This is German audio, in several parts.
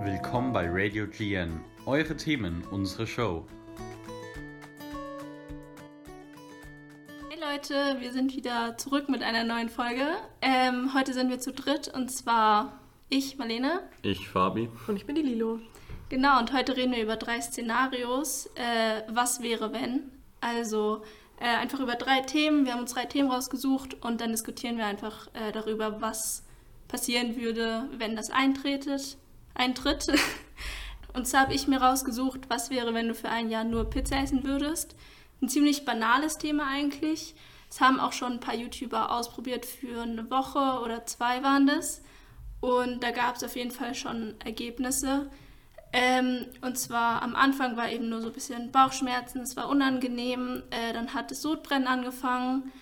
Willkommen bei Radio GN. Eure Themen, unsere Show. Hey Leute, wir sind wieder zurück mit einer neuen Folge. Ähm, heute sind wir zu dritt und zwar ich, Marlene. Ich, Fabi. Und ich bin die Lilo. Genau, und heute reden wir über drei Szenarios. Äh, was wäre, wenn? Also äh, einfach über drei Themen. Wir haben uns drei Themen rausgesucht und dann diskutieren wir einfach äh, darüber, was passieren würde, wenn das eintretet, eintritt. und zwar habe ich mir rausgesucht, was wäre, wenn du für ein Jahr nur Pizza essen würdest. Ein ziemlich banales Thema eigentlich. Es haben auch schon ein paar YouTuber ausprobiert für eine Woche oder zwei waren das. Und da gab es auf jeden Fall schon Ergebnisse. Ähm, und zwar am Anfang war eben nur so ein bisschen Bauchschmerzen, es war unangenehm, äh, dann hat das Sodbrennen angefangen.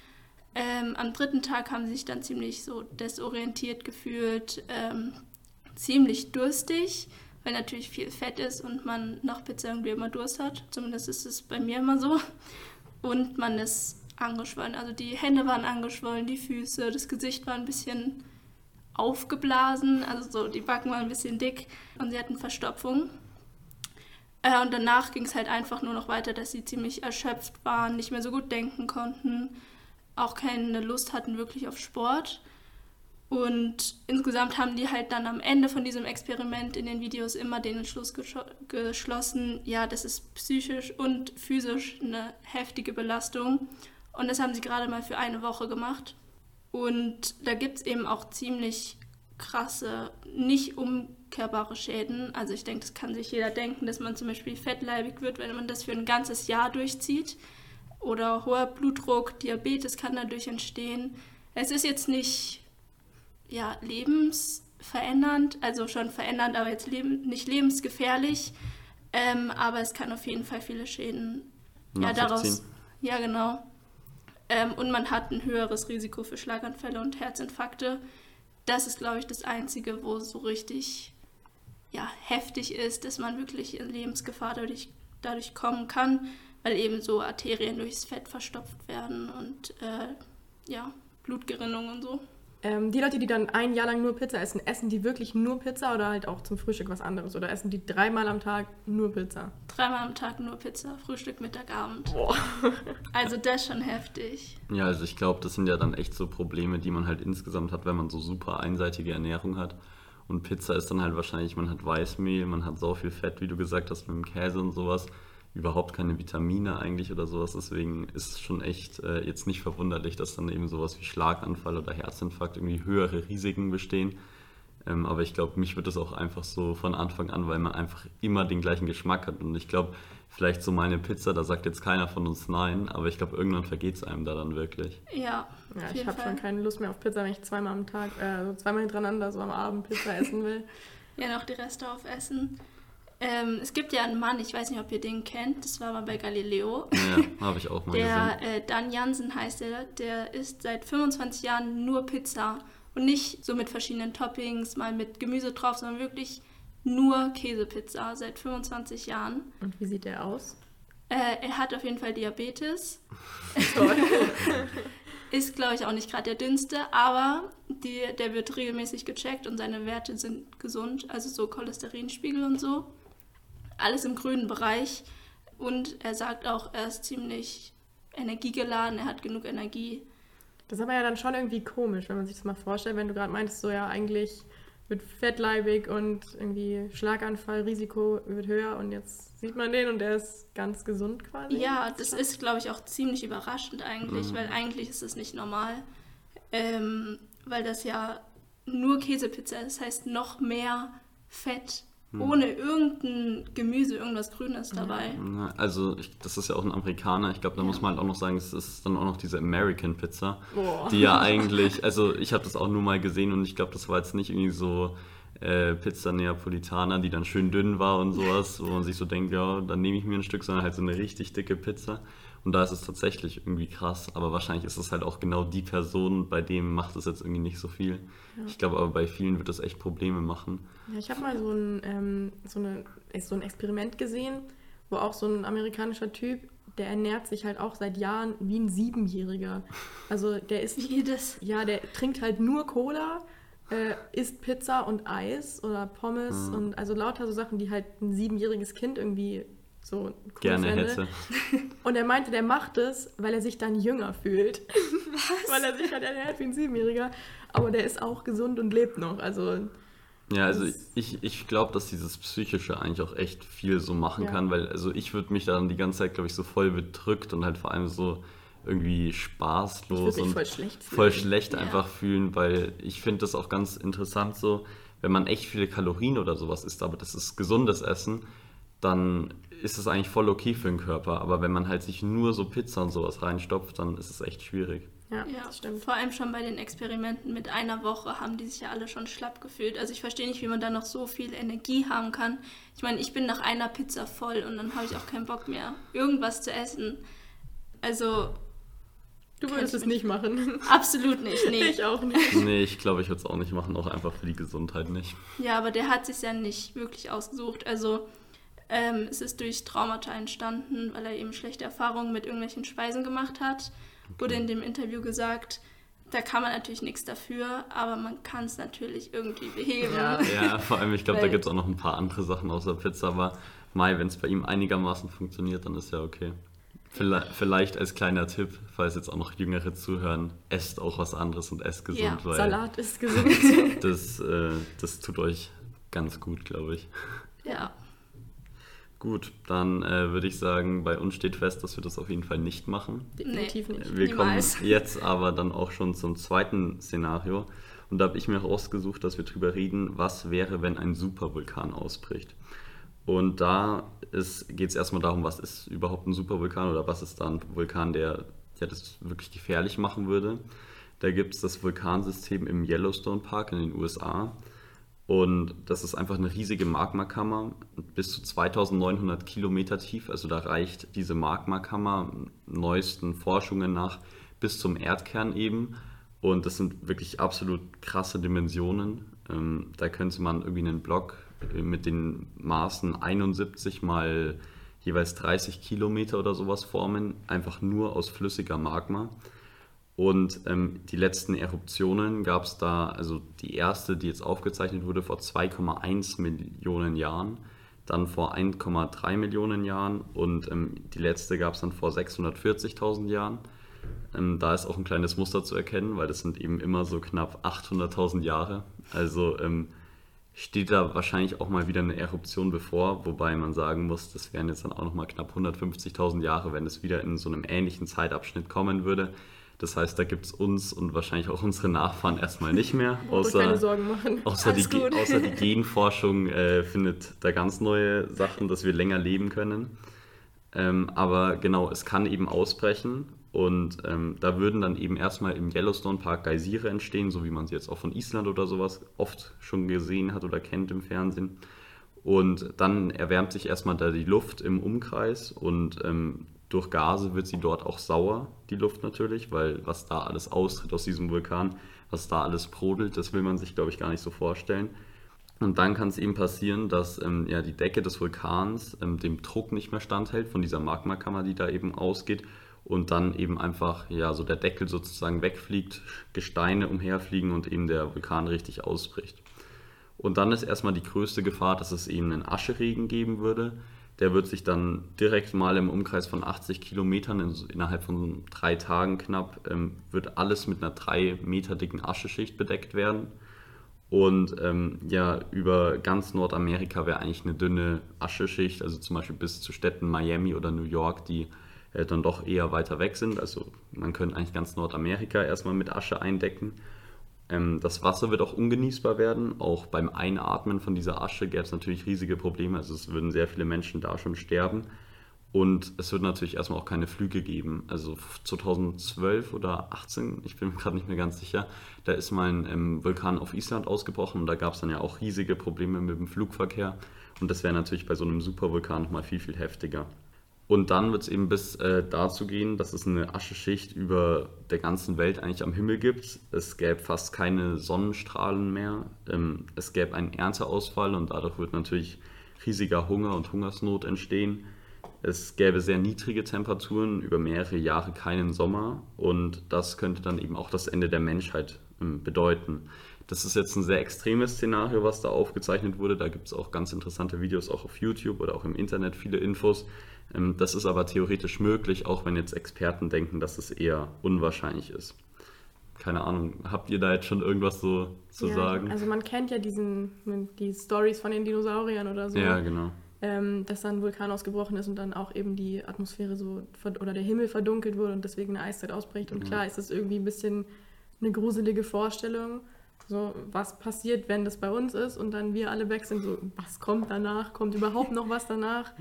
Ähm, am dritten Tag haben sie sich dann ziemlich so desorientiert gefühlt, ähm, ziemlich durstig, weil natürlich viel Fett ist und man nach Pizza irgendwie immer Durst hat. Zumindest ist es bei mir immer so. Und man ist angeschwollen. Also die Hände waren angeschwollen, die Füße, das Gesicht war ein bisschen aufgeblasen, also so die Backen waren ein bisschen dick und sie hatten Verstopfung. Äh, und danach ging es halt einfach nur noch weiter, dass sie ziemlich erschöpft waren, nicht mehr so gut denken konnten, auch keine Lust hatten wirklich auf Sport. Und insgesamt haben die halt dann am Ende von diesem Experiment in den Videos immer den Entschluss geschlossen, ja, das ist psychisch und physisch eine heftige Belastung. Und das haben sie gerade mal für eine Woche gemacht. Und da gibt es eben auch ziemlich krasse, nicht umkehrbare Schäden. Also ich denke, das kann sich jeder denken, dass man zum Beispiel fettleibig wird, wenn man das für ein ganzes Jahr durchzieht. Oder hoher Blutdruck, Diabetes kann dadurch entstehen. Es ist jetzt nicht ja, lebensverändernd, also schon verändernd, aber jetzt leben, nicht lebensgefährlich. Ähm, aber es kann auf jeden Fall viele Schäden ja, daraus. Ja, genau. Ähm, und man hat ein höheres Risiko für Schlaganfälle und Herzinfarkte. Das ist, glaube ich, das Einzige, wo es so richtig ja, heftig ist, dass man wirklich in Lebensgefahr dadurch, dadurch kommen kann, weil eben so Arterien durchs Fett verstopft werden und äh, ja, Blutgerinnung und so. Ähm, die Leute, die dann ein Jahr lang nur Pizza essen, essen die wirklich nur Pizza oder halt auch zum Frühstück was anderes? Oder essen die dreimal am Tag nur Pizza? Dreimal am Tag nur Pizza, Frühstück, Mittag, Abend. Boah. also das ist schon heftig. Ja, also ich glaube, das sind ja dann echt so Probleme, die man halt insgesamt hat, wenn man so super einseitige Ernährung hat. Und Pizza ist dann halt wahrscheinlich, man hat Weißmehl, man hat so viel Fett, wie du gesagt hast, mit dem Käse und sowas überhaupt keine Vitamine eigentlich oder sowas. Deswegen ist es schon echt äh, jetzt nicht verwunderlich, dass dann eben sowas wie Schlaganfall oder Herzinfarkt irgendwie höhere Risiken bestehen. Ähm, aber ich glaube, mich wird das auch einfach so von Anfang an, weil man einfach immer den gleichen Geschmack hat. Und ich glaube, vielleicht so meine Pizza, da sagt jetzt keiner von uns nein, aber ich glaube, irgendwann vergeht es einem da dann wirklich. Ja. ja ich habe schon keine Lust mehr auf Pizza, wenn ich zweimal am Tag, äh, zweimal hintereinander so am Abend Pizza essen will. ja, noch die Reste aufessen. Ähm, es gibt ja einen Mann, ich weiß nicht, ob ihr den kennt, das war mal bei Galileo. Ja, habe ich auch mal der, gesehen. Äh, Dan Jansen heißt er, der isst seit 25 Jahren nur Pizza. Und nicht so mit verschiedenen Toppings, mal mit Gemüse drauf, sondern wirklich nur Käsepizza seit 25 Jahren. Und wie sieht der aus? Äh, er hat auf jeden Fall Diabetes. Toll. ist, glaube ich, auch nicht gerade der dünnste, aber die, der wird regelmäßig gecheckt und seine Werte sind gesund, also so Cholesterinspiegel und so alles im grünen Bereich. Und er sagt auch, er ist ziemlich energiegeladen, er hat genug Energie. Das ist aber ja dann schon irgendwie komisch, wenn man sich das mal vorstellt, wenn du gerade meintest, so ja eigentlich wird fettleibig und irgendwie Schlaganfallrisiko wird höher und jetzt sieht man den und der ist ganz gesund quasi. Ja, das ist, glaube ich, auch ziemlich überraschend eigentlich, mhm. weil eigentlich ist das nicht normal, ähm, weil das ja nur Käsepizza ist, das heißt noch mehr Fett hm. ohne irgendein Gemüse, irgendwas Grünes dabei. Also ich, das ist ja auch ein Amerikaner. Ich glaube, da ja. muss man halt auch noch sagen, es ist dann auch noch diese American Pizza, Boah. die ja eigentlich, also ich habe das auch nur mal gesehen und ich glaube, das war jetzt nicht irgendwie so äh, Pizza Neapolitana, die dann schön dünn war und sowas, wo man sich so denkt, ja, dann nehme ich mir ein Stück, sondern halt so eine richtig dicke Pizza. Und da ist es tatsächlich irgendwie krass, aber wahrscheinlich ist es halt auch genau die Person, bei dem macht es jetzt irgendwie nicht so viel. Ja. Ich glaube aber bei vielen wird das echt Probleme machen. Ja, ich habe mal so ein, ähm, so, eine, so ein Experiment gesehen, wo auch so ein amerikanischer Typ, der ernährt sich halt auch seit Jahren wie ein Siebenjähriger. Also der ist. Wie das? Ja, der trinkt halt nur Cola, äh, isst Pizza und Eis oder Pommes Mhm. und also lauter so Sachen, die halt ein siebenjähriges Kind irgendwie so cool Gerne fände. hätte. Und er meinte, der macht es, weil er sich dann jünger fühlt. Was? weil er sich halt ernährt wie ein Siebenjähriger. Aber der ist auch gesund und lebt noch. Also Ja, also ich, ich glaube, dass dieses Psychische eigentlich auch echt viel so machen Ja. kann, weil also ich würde mich dann die ganze Zeit, glaube ich, so voll bedrückt und halt vor allem so irgendwie ich spaßlos würde mich und voll schlecht fühlen. voll schlecht Ja. einfach fühlen, weil ich finde das auch ganz interessant so, wenn man echt viele Kalorien oder sowas isst, aber das ist gesundes Essen, dann ist es eigentlich voll okay für den Körper. Aber wenn man halt sich nur so Pizza und sowas reinstopft, dann ist es echt schwierig. Ja, Ja, das stimmt. vor allem schon bei den Experimenten mit einer Woche haben die sich ja alle schon schlapp gefühlt. Also ich verstehe nicht, wie man da noch so viel Energie haben kann. Ich meine, ich bin nach einer Pizza voll und dann habe ich auch keinen Bock mehr, irgendwas zu essen. Also Du würdest es ich nicht machen. absolut nicht, nee. Ich auch nicht. Nee, ich glaube, ich würde es auch nicht machen, auch einfach für die Gesundheit nicht. Ja, aber der hat sich ja nicht wirklich ausgesucht. Also ähm, es ist durch Traumata entstanden, weil er eben schlechte Erfahrungen mit irgendwelchen Speisen gemacht hat. Wurde in dem Interview gesagt, da kann man natürlich nichts dafür, aber man kann es natürlich irgendwie beheben. Ja. Ja, vor allem, ich glaube, da gibt es auch noch ein paar andere Sachen außer Pizza, aber Mai, wenn es bei ihm einigermaßen funktioniert, dann ist ja okay. Vielleicht, vielleicht als kleiner Tipp, falls jetzt auch noch Jüngere zuhören, esst auch was anderes und esst gesund, Ja, weil Salat ist gesund. Das, äh, das tut euch ganz gut, glaube ich. ja. Gut, dann äh, würde ich sagen, bei uns steht fest, dass wir das auf jeden Fall nicht machen. Definitiv nicht. Wir Niemals. kommen jetzt aber dann auch schon zum zweiten Szenario. Und da habe ich mir rausgesucht, dass wir drüber reden, was wäre, wenn ein Supervulkan ausbricht. Und da geht es erstmal darum, was ist überhaupt ein Supervulkan oder was ist da ein Vulkan, der, der das wirklich gefährlich machen würde. Da gibt es das Vulkansystem im Yellowstone Park in den USA. Und das ist einfach eine riesige Magmakammer, bis zu 2900 Kilometer tief. Also da reicht diese Magmakammer neuesten Forschungen nach bis zum Erdkern eben. Und das sind wirklich absolut krasse Dimensionen. Ähm, da könnte man irgendwie einen Block äh, mit den Maßen 71 mal jeweils 30 Kilometer oder sowas formen, einfach nur aus flüssiger Magma. Und ähm, die letzten Eruptionen gab es da, also die erste, die jetzt aufgezeichnet wurde, vor 2,1 Millionen Jahren, dann vor 1,3 Millionen Jahren und ähm, die letzte gab es dann vor 640.000 Jahren. Ähm, da ist auch ein kleines Muster zu erkennen, weil das sind eben immer so knapp 800.000 Jahre. Also ähm, steht da wahrscheinlich auch mal wieder eine Eruption bevor, wobei man sagen muss, das wären jetzt dann auch nochmal knapp 150.000 Jahre, wenn es wieder in so einem ähnlichen Zeitabschnitt kommen würde. Das heißt, da gibt es uns und wahrscheinlich auch unsere Nachfahren erstmal nicht mehr. Euch keine Außer, Sorgen machen. außer, die, außer die Genforschung äh, findet da ganz neue Sachen, dass wir länger leben können. Ähm, aber genau, es kann eben ausbrechen und ähm, da würden dann eben erstmal im Yellowstone Park Geysire entstehen, so wie man sie jetzt auch von Island oder sowas oft schon gesehen hat oder kennt im Fernsehen. Und dann erwärmt sich erstmal da die Luft im Umkreis und ähm, durch Gase wird sie dort auch sauer, die Luft natürlich, weil was da alles austritt aus diesem Vulkan, was da alles brodelt, das will man sich, glaube ich, gar nicht so vorstellen. Und dann kann es eben passieren, dass ähm, ja, die Decke des Vulkans ähm, dem Druck nicht mehr standhält von dieser Magmakammer, die da eben ausgeht und dann eben einfach ja so der Deckel sozusagen wegfliegt, Gesteine umherfliegen und eben der Vulkan richtig ausbricht. Und dann ist erstmal die größte Gefahr, dass es eben einen Ascheregen geben würde. Der wird sich dann direkt mal im Umkreis von 80 Kilometern in, innerhalb von drei Tagen knapp, ähm, wird alles mit einer drei Meter dicken Ascheschicht bedeckt werden. Und ähm, ja, über ganz Nordamerika wäre eigentlich eine dünne Ascheschicht, also zum Beispiel bis zu Städten Miami oder New York, die äh, dann doch eher weiter weg sind. Also man könnte eigentlich ganz Nordamerika erstmal mit Asche eindecken. Ähm, das Wasser wird auch ungenießbar werden. Auch beim Einatmen von dieser Asche gäbe es natürlich riesige Probleme. Also es würden sehr viele Menschen da schon sterben. Und es wird natürlich erstmal auch keine Flüge geben. Also 2012 oder 18, ich bin mir gerade nicht mehr ganz sicher, da ist mal ein ähm, Vulkan auf Island ausgebrochen und da gab es dann ja auch riesige Probleme mit dem Flugverkehr. Und das wäre natürlich bei so einem Supervulkan nochmal viel, viel heftiger. Und dann wird es eben bis äh, dazu gehen, dass es eine Ascheschicht über der ganzen Welt eigentlich am Himmel gibt. Es gäbe fast keine Sonnenstrahlen mehr. Ähm, es gäbe einen Ernteausfall und dadurch wird natürlich riesiger Hunger und Hungersnot entstehen. es gäbe sehr niedrige Temperaturen, über mehrere Jahre keinen Sommer und das könnte dann eben auch das Ende der Menschheit ähm, bedeuten. Das ist jetzt ein sehr extremes Szenario, was da aufgezeichnet wurde. Da gibt es auch ganz interessante Videos, auch auf YouTube oder auch im Internet, viele Infos. Ähm, das ist aber theoretisch möglich, auch wenn jetzt Experten denken, dass es eher unwahrscheinlich ist. Keine Ahnung, habt ihr da jetzt schon irgendwas so zu ja, sagen? Also man kennt ja diesen, die Stories von den Dinosauriern oder so. Ja, genau. Ähm, dass dann ein Vulkan ausgebrochen ist und dann auch eben die Atmosphäre so oder der Himmel verdunkelt wurde und deswegen eine Eiszeit ausbricht. Und klar ist das irgendwie ein bisschen eine gruselige Vorstellung. So, was passiert, wenn das bei uns ist und dann wir alle weg sind? So, was kommt danach? Kommt überhaupt noch was danach?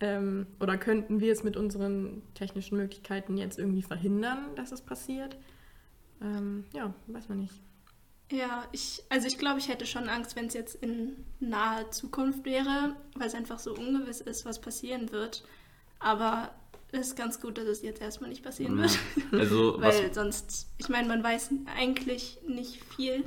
Ähm, oder könnten wir es mit unseren technischen Möglichkeiten jetzt irgendwie verhindern, dass es passiert? Ähm, ja, weiß man nicht. Ja, ich, also ich glaube, ich hätte schon Angst, wenn es jetzt in naher Zukunft wäre, weil es einfach so ungewiss ist, was passieren wird. Aber es ist ganz gut, dass es jetzt erstmal nicht passieren Ja. wird. Also, was, weil sonst, ich meine, man weiß eigentlich nicht viel.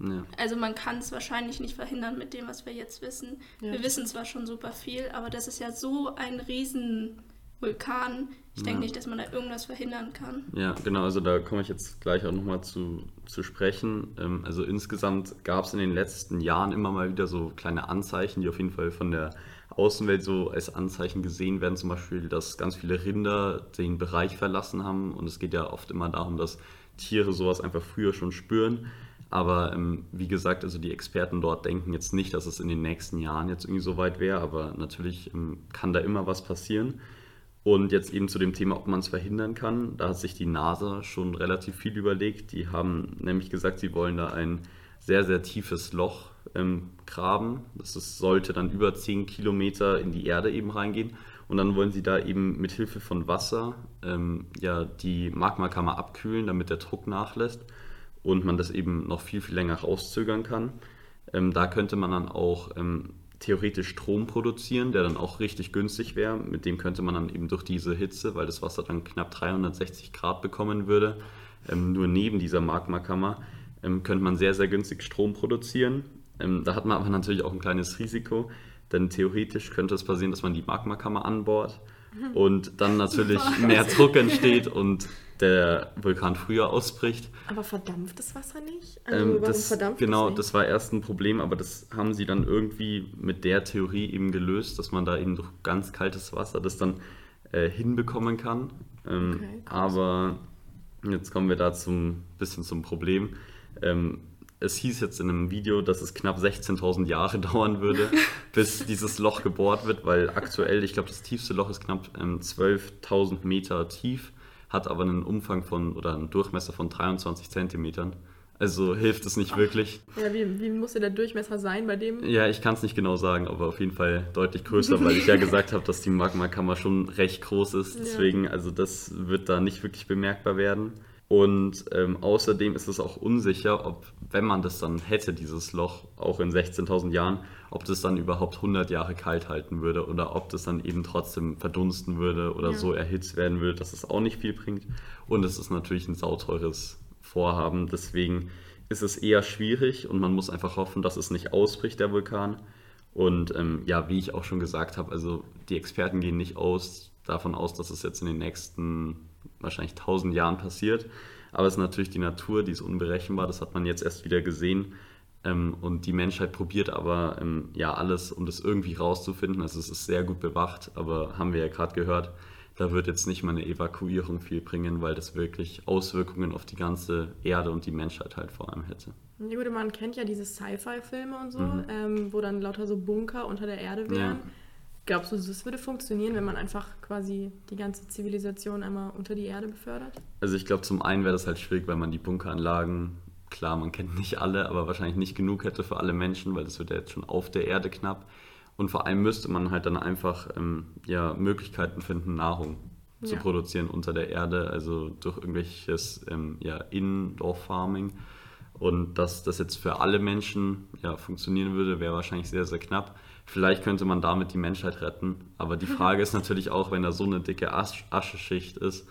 Ja. Also man kann es wahrscheinlich nicht verhindern mit dem, was wir jetzt wissen. Ja, wir wissen zwar schon super viel, aber das ist ja so ein riesen Vulkan. Ich denke Ja. nicht, dass man da irgendwas verhindern kann. Ja, genau, also da komme ich jetzt gleich auch nochmal zu, zu sprechen. Ähm, Also insgesamt gab es in den letzten Jahren immer mal wieder so kleine Anzeichen, die auf jeden Fall von der Außenwelt so als Anzeichen gesehen werden. Zum Beispiel, dass ganz viele Rinder den Bereich verlassen haben. Und es geht ja oft immer darum, dass Tiere sowas einfach früher schon spüren. Aber ähm, wie gesagt, also die Experten dort denken jetzt nicht, dass es in den nächsten Jahren jetzt irgendwie so weit wäre. Aber natürlich ähm, kann da immer was passieren. Und jetzt eben zu dem Thema, ob man es verhindern kann. Da hat sich die NASA schon relativ viel überlegt. Die haben nämlich gesagt, sie wollen da ein sehr, sehr tiefes Loch ähm, graben. Das ist, sollte dann über 10 Kilometer in die Erde eben reingehen. Und dann wollen sie da eben mit Hilfe von Wasser ähm, ja, die Magmakammer abkühlen, damit der Druck nachlässt und man das eben noch viel, viel länger rauszögern kann. Ähm, da könnte man dann auch ähm, theoretisch Strom produzieren, der dann auch richtig günstig wäre. Mit dem könnte man dann eben durch diese Hitze, weil das Wasser dann knapp 360 Grad bekommen würde, ähm, nur neben dieser Magmakammer, ähm, könnte man sehr, sehr günstig Strom produzieren. Ähm, da hat man aber natürlich auch ein kleines Risiko, denn theoretisch könnte es passieren, dass man die Magmakammer anbohrt und dann natürlich mehr Druck entsteht und der Vulkan früher ausbricht. Aber verdampft das Wasser nicht? Also Ähm, warum das, verdampft genau, das das war erst ein Problem, aber das haben sie dann irgendwie mit der Theorie eben gelöst, dass man da eben durch ganz kaltes Wasser das dann äh, hinbekommen kann. Ähm, Okay, aber jetzt kommen wir da zum bisschen zum Problem. Ähm, es hieß jetzt in einem Video, dass es knapp 16.000 Jahre dauern würde, bis dieses Loch gebohrt wird, weil aktuell, ich glaube, das tiefste Loch ist knapp ähm, 12.000 Meter tief, hat aber einen Umfang von oder einen Durchmesser von 23 Zentimetern. Also hilft es nicht wirklich. nicht? Ja, wie, wie muss der Durchmesser sein bei dem? Ja, ich kann es nicht genau sagen, aber auf jeden Fall deutlich größer, weil ich ja gesagt habe, dass die Magmakammer schon recht groß ist. Ja. Deswegen, also das wird da nicht wirklich bemerkbar werden. Und ähm, außerdem ist es auch unsicher, ob, wenn man das dann hätte, dieses Loch, auch in 16.000 Jahren, ob das dann überhaupt 100 Jahre kalt halten würde oder ob das dann eben trotzdem verdunsten würde oder Ja. so erhitzt werden würde, dass es auch nicht viel bringt. Und es ist natürlich ein sauteures Vorhaben, deswegen ist es eher schwierig und man muss einfach hoffen, dass es nicht ausbricht, der Vulkan. Und ähm, ja, wie ich auch schon gesagt habe, also die Experten gehen nicht aus, davon aus, dass es jetzt in den nächsten wahrscheinlich 1000 Jahren passiert. Aber es ist natürlich die Natur, die ist unberechenbar, das hat man jetzt erst wieder gesehen. Ähm, und die Menschheit probiert aber ähm, ja alles, um das irgendwie rauszufinden. Also es ist sehr gut bewacht, aber haben wir ja gerade gehört, da wird jetzt nicht mal eine Evakuierung viel bringen, weil das wirklich Auswirkungen auf die ganze Erde und die Menschheit halt vor allem hätte. Ja gut, man kennt ja diese Sci-Fi-Filme und so, Mhm. ähm, wo dann lauter so Bunker unter der Erde wären. Ja. Glaubst du, das würde funktionieren, wenn man einfach quasi die ganze Zivilisation einmal unter die Erde befördert? Also ich glaube, zum einen wäre das halt schwierig, weil man die Bunkeranlagen, klar, man kennt nicht alle, aber wahrscheinlich nicht genug hätte für alle Menschen, weil das wird ja jetzt schon auf der Erde knapp. Und vor allem müsste man halt dann einfach ähm, ja, Möglichkeiten finden, Nahrung zu Ja. produzieren unter der Erde, also durch irgendwelches ähm, ja, Indoor-Farming. Und dass das jetzt für alle Menschen ja, funktionieren würde, wäre wahrscheinlich sehr, sehr knapp. Vielleicht könnte man damit die Menschheit retten. Aber die Frage ist natürlich auch, wenn da so eine dicke Asch Ascheschicht ist,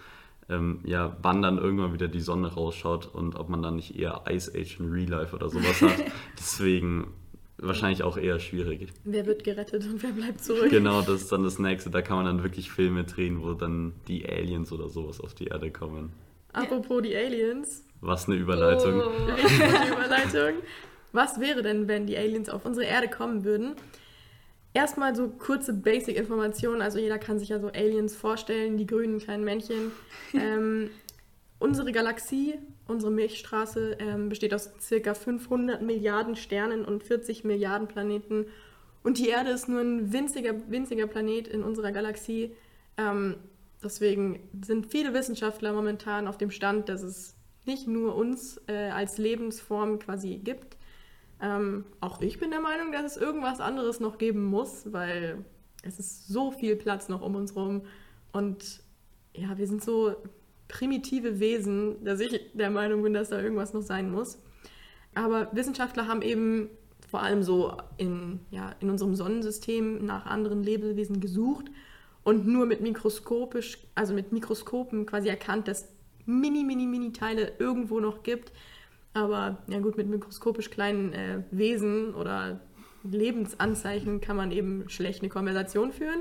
ähm, ja, wann dann irgendwann wieder die Sonne rausschaut und ob man dann nicht eher Ice Age in Real Life oder sowas hat. Deswegen wahrscheinlich auch eher schwierig. Wer wird gerettet und wer bleibt zurück? Genau, das ist dann das nächste. Da kann man dann wirklich Filme drehen, wo dann die Aliens oder sowas auf die Erde kommen. Apropos die Aliens. Was eine Überleitung. Oh. Gute Überleitung. Was wäre denn, wenn die Aliens auf unsere Erde kommen würden? Erstmal so kurze Basic-Informationen. Also jeder kann sich ja so Aliens vorstellen, die grünen kleinen Männchen. Ähm, unsere Galaxie, unsere Milchstraße, ähm, besteht aus circa 500 Milliarden Sternen und 40 Milliarden Planeten. Und die Erde ist nur ein winziger, winziger Planet in unserer Galaxie. Ähm, deswegen sind viele Wissenschaftler momentan auf dem Stand, dass es nicht nur uns äh, als Lebensform quasi gibt. Ähm, auch ich bin der Meinung, dass es irgendwas anderes noch geben muss, weil es ist so viel Platz noch um uns rum. Und ja, wir sind so primitive Wesen, dass ich der Meinung bin, dass da irgendwas noch sein muss. Aber Wissenschaftler haben eben vor allem so in, ja, in unserem Sonnensystem nach anderen Lebewesen gesucht und nur mit mikroskopisch, also mit Mikroskopen quasi erkannt, dass mini, mini, mini Teile irgendwo noch gibt. Aber ja gut, mit mikroskopisch kleinen äh, Wesen oder Lebensanzeichen kann man eben schlecht eine Konversation führen.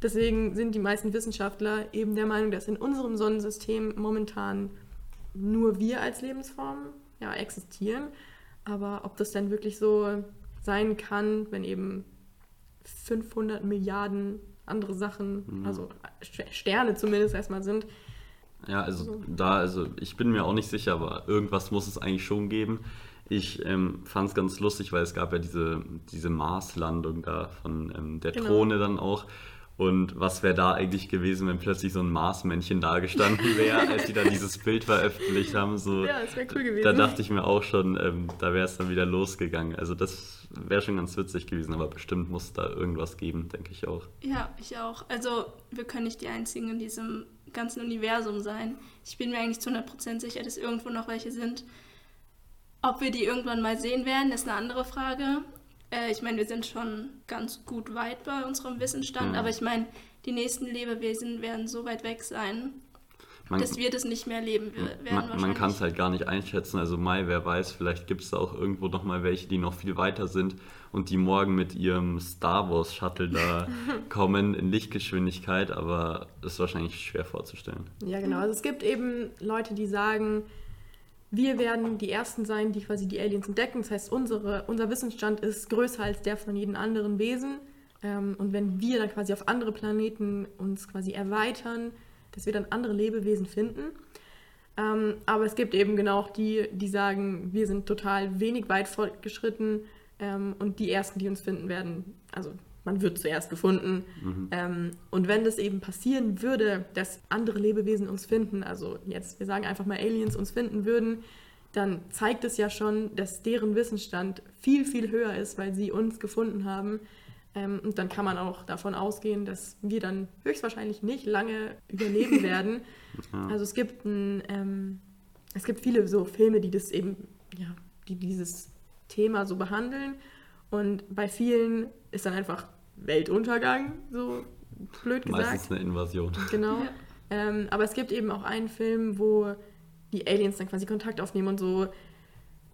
Deswegen sind die meisten Wissenschaftler eben der Meinung, dass in unserem Sonnensystem momentan nur wir als Lebensform ja, existieren. Aber ob das dann wirklich so sein kann, wenn eben 500 Milliarden andere Sachen, Mhm. also Sterne zumindest erstmal sind, Ja, also So. da, also ich bin mir auch nicht sicher, aber irgendwas muss es eigentlich schon geben. Ich ähm, fand es ganz lustig, weil es gab ja diese, diese Marslandung da von ähm, der Genau. Drohne dann auch. Und was wäre da eigentlich gewesen, wenn plötzlich so ein Marsmännchen da gestanden wäre, als die da dieses Bild veröffentlicht haben? So, Ja, das wär cool gewesen. Da dachte ich mir auch schon, ähm, da wäre es dann wieder losgegangen. Also das wäre schon ganz witzig gewesen, aber bestimmt muss da irgendwas geben, denke ich auch. Ja, ich auch. Also, wir können nicht die Einzigen in diesem ganzen Universum sein. Ich bin mir eigentlich zu 100% sicher, dass irgendwo noch welche sind. Ob wir die irgendwann mal sehen werden, ist eine andere Frage. Äh, ich meine, wir sind schon ganz gut weit bei unserem Wissensstand, Mhm. aber ich meine, die nächsten Lebewesen werden so weit weg sein, Man, dass wir das nicht mehr erleben wir- werden. Man, man kann es halt gar nicht einschätzen. Also Mai, wer weiß, vielleicht gibt es da auch irgendwo noch mal welche, die noch viel weiter sind und die morgen mit ihrem Star Wars Shuttle da kommen in Lichtgeschwindigkeit, aber das ist wahrscheinlich schwer vorzustellen. Ja, genau. Also es gibt eben Leute, die sagen, wir werden die Ersten sein, die quasi die Aliens entdecken. Das heißt, unsere, unser Wissensstand ist größer als der von jedem anderen Wesen. Ähm, und wenn wir dann quasi auf andere Planeten uns quasi erweitern, dass wir dann andere Lebewesen finden. Ähm, aber es gibt eben genau auch die, die sagen, wir sind total wenig weit fortgeschritten ähm, und die Ersten, die uns finden werden, also man wird zuerst gefunden. Ähm, und wenn das eben passieren würde, dass andere Lebewesen uns finden, also jetzt, wir sagen einfach mal Aliens uns finden würden, dann zeigt es ja schon, dass deren Wissensstand viel, viel höher ist, weil sie uns gefunden haben. Ähm, und dann kann man auch davon ausgehen, dass wir dann höchstwahrscheinlich nicht lange überleben werden. Ja. Also es gibt ein, ähm, es gibt viele so Filme, die das eben, ja, die dieses Thema so behandeln. Und bei vielen ist dann einfach Weltuntergang, so blöd gesagt. Meistens eine Invasion. Genau. Ja. Ähm, aber es gibt eben auch einen Film, wo die Aliens dann quasi Kontakt aufnehmen und so,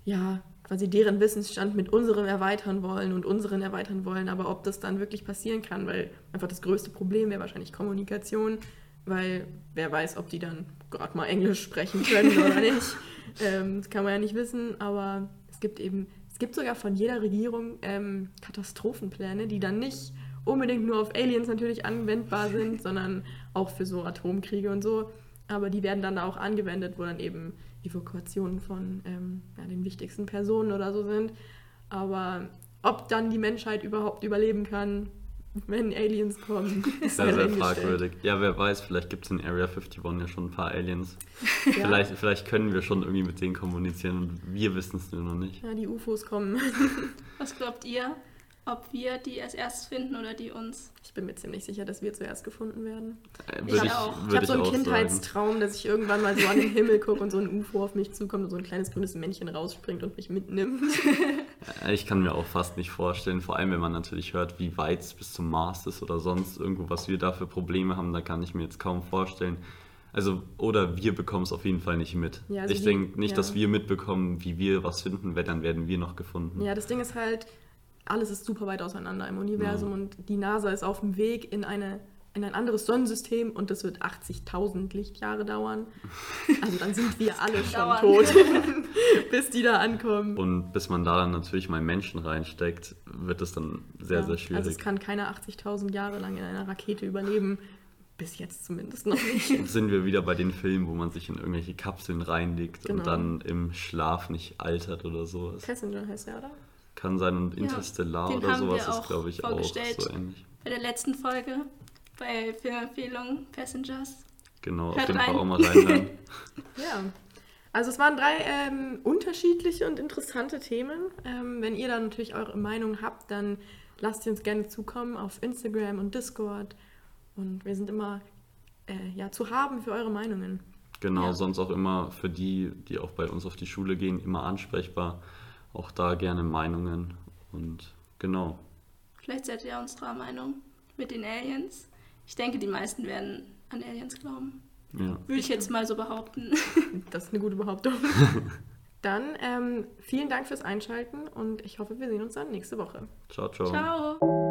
ja, quasi deren Wissensstand mit unserem erweitern wollen und unseren erweitern wollen. Aber ob das dann wirklich passieren kann, weil einfach das größte Problem wäre wahrscheinlich Kommunikation, weil wer weiß, ob die dann gerade mal Englisch sprechen können oder nicht. Ähm, das kann man ja nicht wissen, aber es gibt eben, es gibt sogar von jeder Regierung ähm, Katastrophenpläne, die dann nicht unbedingt nur auf Aliens natürlich anwendbar sind, sondern auch für so Atomkriege und so. Aber die werden dann da auch angewendet, wo dann eben Evakuationen von ähm, ja, den wichtigsten Personen oder so sind. Aber ob dann die Menschheit überhaupt überleben kann, wenn Aliens kommen, ist Sehr, halt sehr fragwürdig. Ja, wer weiß, vielleicht gibt es in Area 51 ja schon ein paar Aliens. Ja. Vielleicht, vielleicht können wir schon irgendwie mit denen kommunizieren und wir wissen es nur noch nicht. Ja, die UFOs kommen. Was glaubt ihr, ob wir die als erstes finden oder die uns? Ich bin mir ziemlich sicher, dass wir zuerst gefunden werden. Äh, Ich ich, auch. Ich habe so einen auch sagen. Kindheitstraum, dass ich irgendwann mal so an den Himmel gucke und so ein UFO auf mich zukommt und so ein kleines grünes Männchen rausspringt und mich mitnimmt. Äh, Ich kann mir auch fast nicht vorstellen, vor allem wenn man natürlich hört, wie weit es bis zum Mars ist oder sonst irgendwo, was wir da für Probleme haben, da kann ich mir jetzt kaum vorstellen. Also, oder wir bekommen es auf jeden Fall nicht mit. Ja, also ich denke nicht, ja. dass wir mitbekommen, wie wir was finden, weil dann werden wir noch gefunden. Ja, das Ding ist halt, alles ist super weit auseinander im Universum und die NASA ist auf dem Weg in eine in ein anderes Sonnensystem und das wird 80.000 Lichtjahre dauern. Also dann sind wir alle schon Dauern. tot, bis die da ankommen. Und bis man da dann natürlich mal Menschen reinsteckt, wird es dann sehr, Ja, sehr schwierig. Also es kann keiner 80.000 Jahre lang in einer Rakete überleben. Bis jetzt zumindest noch nicht. Jetzt sind wir wieder bei den Filmen, wo man sich in irgendwelche Kapseln reinlegt Genau. und dann im Schlaf nicht altert oder sowas. Passenger heißt er, oder? Kann sein und Ja, Interstellar den oder sowas ist, glaube ich, auch so ähnlich. Bei der letzten Folge, bei Filmempfehlungen Passengers. Genau, auf Hört jeden Fall rein. auch mal reinhören. Ja. Also es waren drei ähm, unterschiedliche und interessante Themen. Ähm, wenn ihr dann natürlich eure Meinung habt, dann lasst sie uns gerne zukommen auf Instagram und Discord. Und wir sind immer äh, ja, zu haben für eure Meinungen. Genau, Ja. sonst auch immer für die, die auch bei uns auf die Schule gehen, immer ansprechbar. Auch da gerne Meinungen. Und genau. Vielleicht seid ihr unserer Meinung mit den Aliens. Ich denke, die meisten werden an Aliens glauben. Ja. Würde ich jetzt mal so behaupten. Das ist eine gute Behauptung. dann ähm, vielen Dank fürs Einschalten und ich hoffe, wir sehen uns dann nächste Woche. Ciao, ciao. Ciao.